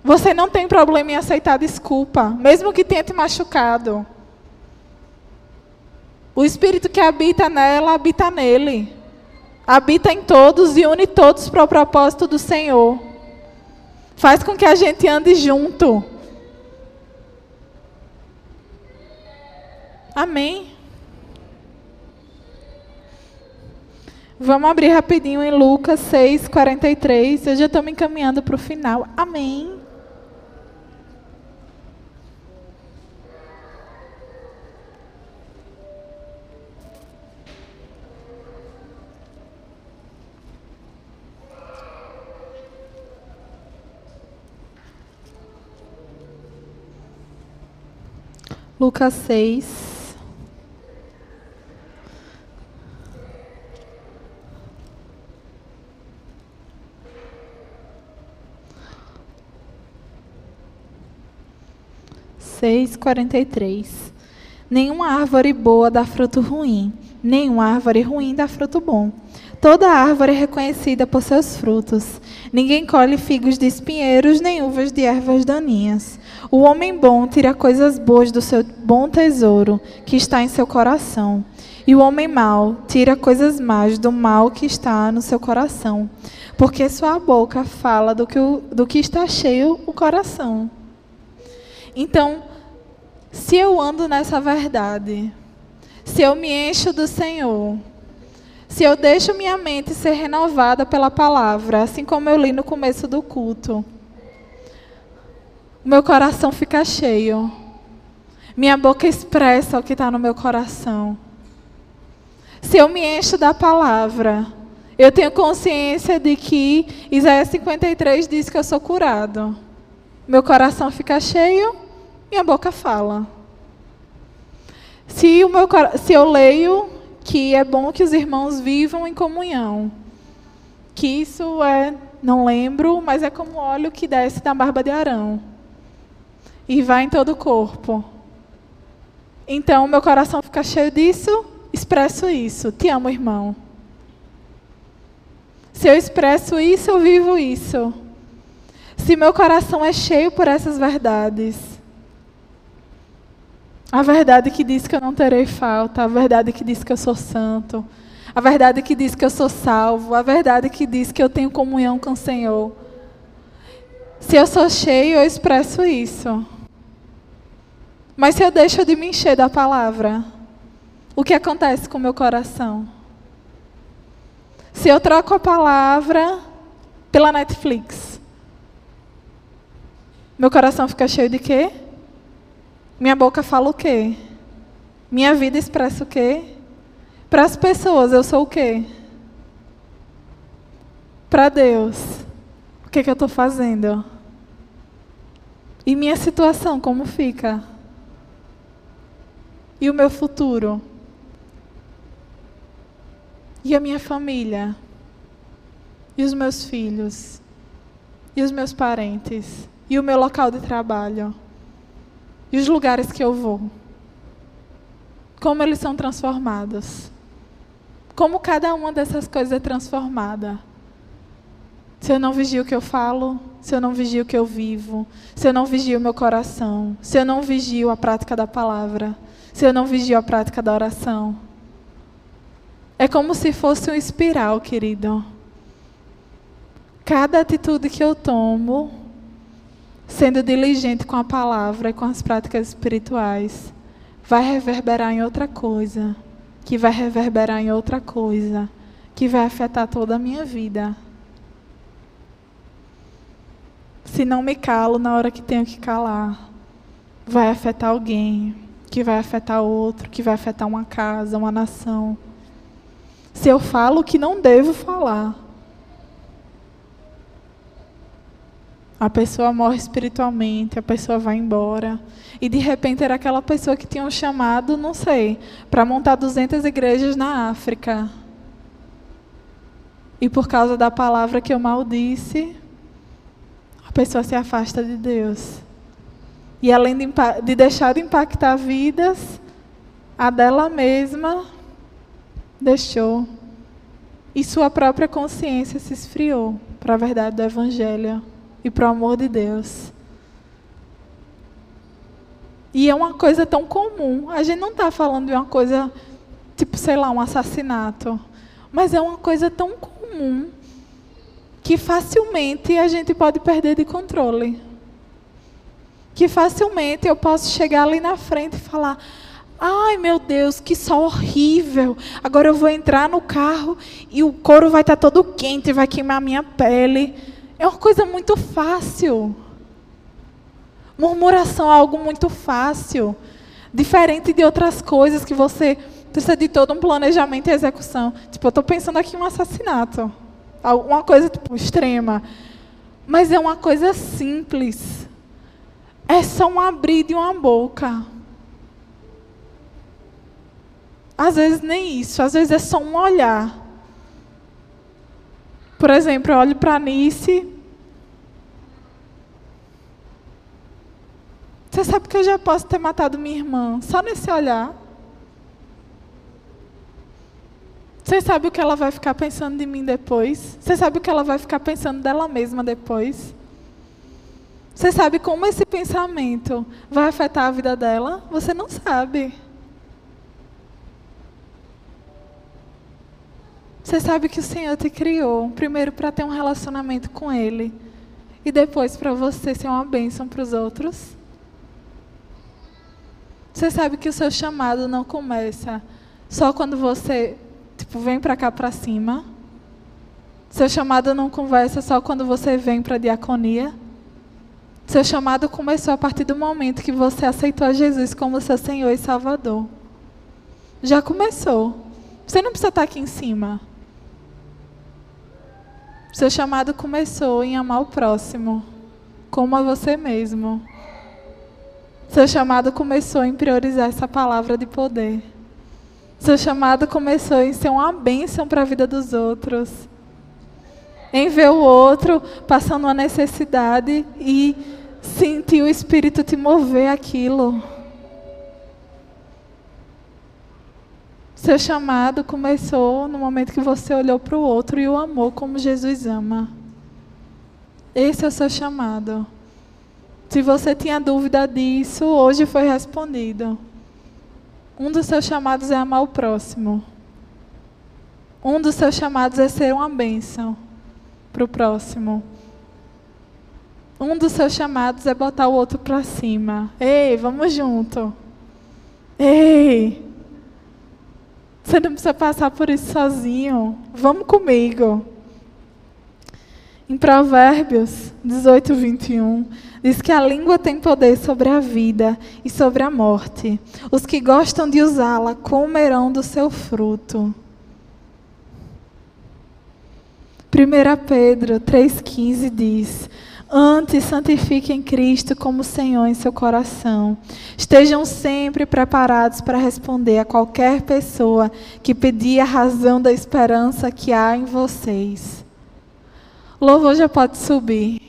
Você não tem problema em aceitar desculpa, mesmo que tenha te machucado. O Espírito que habita nela, habita nele. Habita em todos e une todos para o propósito do Senhor. Faz com que a gente ande junto. Amém? Vamos abrir rapidinho em Lucas 6, 43. Eu já estou me encaminhando para o final. Amém. Lucas 6, seis quarenta e três. Nenhuma árvore boa dá fruto ruim, nenhuma árvore ruim dá fruto bom. Toda árvore é reconhecida por seus frutos. Ninguém colhe figos de espinheiros, nem uvas de ervas daninhas. O homem bom tira coisas boas do seu bom tesouro, que está em seu coração. E o homem mau tira coisas más do mal que está no seu coração. Porque sua boca fala do que, do que está cheio o coração. Então, se eu ando nessa verdade, se eu me encho do Senhor, se eu deixo minha mente ser renovada pela palavra, assim como eu li no começo do culto, o meu coração fica cheio. Minha boca expressa o que está no meu coração. Se eu me encho da palavra, eu tenho consciência de que Isaías 53 diz que eu sou curado. Meu coração fica cheio minha boca fala. Se, o meu, se eu leio que é bom que os irmãos vivam em comunhão, que isso é, não lembro, mas é como óleo que desce da barba de Arão e vai em todo o corpo. Então, meu coração fica cheio disso, expresso isso. Te amo, irmão. Se eu expresso isso, eu vivo isso. Se meu coração é cheio por essas verdades, a verdade que diz que eu não terei falta, a verdade que diz que eu sou santo, a verdade que diz que eu sou salvo, a verdade que diz que eu tenho comunhão com o Senhor. Se eu sou cheio, eu expresso isso. Mas se eu deixo de me encher da palavra, o que acontece com o meu coração? Se eu troco a palavra pela Netflix, meu coração fica cheio de quê? Minha boca fala o quê? Minha vida expressa o quê? Para as pessoas, eu sou o quê? para Deus, o que, que eu estou fazendo? E minha situação, como fica? E o meu futuro? E a minha família? E os meus filhos? E os meus parentes? E o meu local de trabalho? E os lugares que eu vou? Como eles são transformados? Como cada uma dessas coisas é transformada? Se eu não vigio o que eu falo, se eu não vigio o que eu vivo, se eu não vigio o meu coração, se eu não vigio a prática da palavra, se eu não vigio a prática da oração. É como se fosse um espiral, querido. Cada atitude que eu tomo, sendo diligente com a palavra e com as práticas espirituais, vai reverberar em outra coisa, que vai reverberar em outra coisa, que vai afetar toda a minha vida. Se não me calo na hora que tenho que calar, vai afetar alguém, que vai afetar outro, que vai afetar uma casa, uma nação. Se eu falo o que não devo falar, a pessoa morre espiritualmente, a pessoa vai embora. E de repente era aquela pessoa que tinham chamado, não sei, para montar 200 igrejas na África. E por causa da palavra que eu maldisse, a pessoa se afasta de Deus. E além de, de deixar de impactar vidas, a dela mesma deixou. E sua própria consciência se esfriou para a verdade do Evangelho e para o amor de Deus. E é uma coisa tão comum. A gente não está falando de uma coisa, tipo, sei lá, um assassinato. Mas é uma coisa tão comum que facilmente a gente pode perder de controle. Que facilmente eu posso chegar ali na frente e falar: Ai meu Deus, que sol horrível. Agora eu vou entrar no carro e o couro vai estar todo quente, vai queimar a minha pele. É uma coisa muito fácil. Murmuração é algo muito fácil. Diferente de outras coisas que você precisa de todo um planejamento e execução. Tipo, eu estou pensando aqui em um assassinato. Uma coisa tipo, extrema. Mas é uma coisa simples. É só um abrir de uma boca. Às vezes nem isso, às vezes é só um olhar. Por exemplo, eu olho para Nice. Você sabe que eu já posso ter matado minha irmã só nesse olhar? Você sabe o que ela vai ficar pensando de mim depois? Você sabe o que ela vai ficar pensando dela mesma depois? Você sabe como esse pensamento vai afetar a vida dela? Você não sabe. Você sabe que o Senhor te criou, primeiro para ter um relacionamento com Ele, e depois para você ser uma bênção para os outros? Você sabe que o seu chamado não começa só quando você tipo, vem para cá para cima? Seu chamado não conversa só quando você vem para a diaconia? Seu chamado começou a partir do momento que você aceitou Jesus como seu Senhor e Salvador. Já começou. Você não precisa estar aqui em cima. Seu chamado começou em amar o próximo, como a você mesmo. Seu chamado começou em priorizar essa palavra de poder. Seu chamado começou em ser uma bênção para a vida dos outros. Em ver o outro passando uma necessidade e sentir o Espírito te mover aquilo. Seu chamado começou no momento que você olhou para o outro e o amou como Jesus ama. Esse é o seu chamado. Se você tinha dúvida disso, hoje foi respondido. Um dos seus chamados é amar o próximo. Um dos seus chamados é ser uma bênção para o próximo. Um dos seus chamados é botar o outro para cima. Ei, vamos junto. Ei, você não precisa passar por isso sozinho. Vamos comigo. Em Provérbios 18, 21, diz que a língua tem poder sobre a vida e sobre a morte. Os que gostam de usá-la comerão do seu fruto. 1 Pedro 3,15 diz: Antes santifiquem Cristo como Senhor em seu coração. Estejam sempre preparados para responder a qualquer pessoa que pedir a razão da esperança que há em vocês. Louvor já pode subir.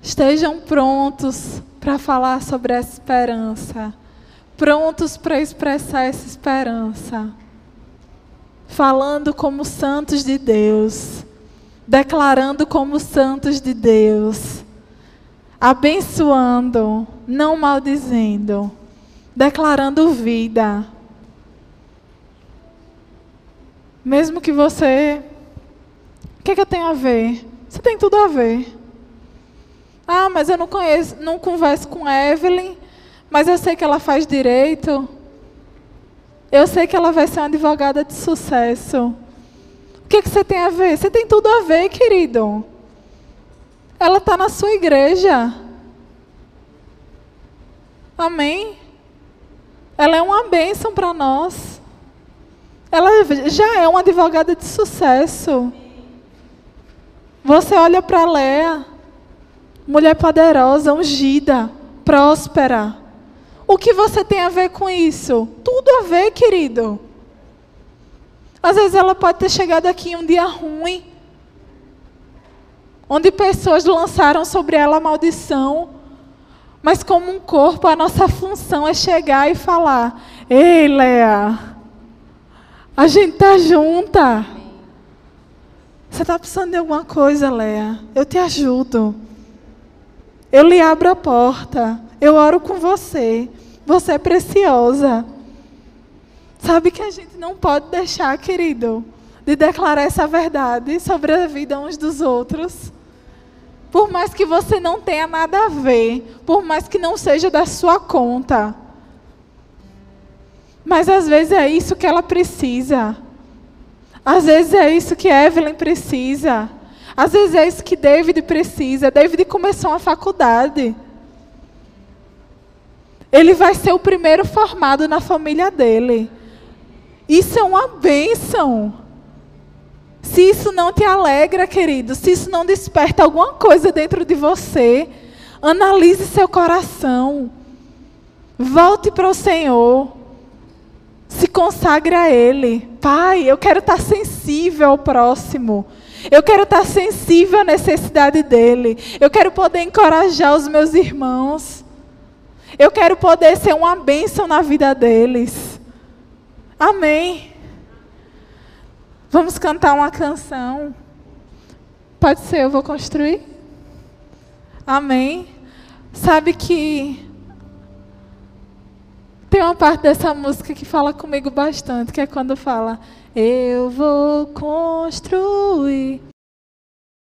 Estejam prontos para falar sobre essa esperança. Prontos para expressar essa esperança. Falando como santos de Deus declarando como santos de Deus, abençoando, não maldizendo, declarando vida. Mesmo que você. Que, que eu tenho a ver? Você tem tudo a ver. Ah, mas eu não conheço, não converso com Evelyn, mas eu sei que ela faz direito. Eu sei que ela vai ser uma advogada de sucesso. O que, que você tem a ver? Você tem tudo a ver, querido. Ela está na sua igreja. Amém? Ela é uma bênção para nós. Ela já é uma advogada de sucesso. Você olha para Léa, mulher poderosa, ungida, próspera. O que você tem a ver com isso? Tudo a ver, querido. Às vezes ela pode ter chegado aqui em um dia ruim, onde pessoas lançaram sobre ela maldição. Mas como um corpo, a nossa função é chegar e falar: "Ei, Léa, a gente tá junta. Você está precisando de alguma coisa, Léa? Eu te ajudo. Eu lhe abro a porta. Eu oro com você. Você é preciosa. Sabe que a gente não pode deixar, querido, de declarar essa verdade sobre a vida uns dos outros. Por mais que você não tenha nada a ver, por mais que não seja da sua conta. Mas às vezes é isso que ela precisa. Às vezes é isso que Evelyn precisa. Às vezes é isso que David precisa. David começou uma faculdade. Ele vai ser o primeiro formado na família dele. Isso é uma bênção. Se isso não te alegra, querido, se isso não desperta alguma coisa dentro de você, analise seu coração. Volte para o Senhor. Se consagre a Ele. Pai, eu quero estar sensível ao próximo. Eu quero estar sensível à necessidade dele. Eu quero poder encorajar os meus irmãos. Eu quero poder ser uma bênção na vida deles. Amém. Vamos cantar uma canção. Pode ser, eu vou construir. Amém. Sabe que tem uma parte dessa música que fala comigo bastante, que é quando fala: Eu vou construir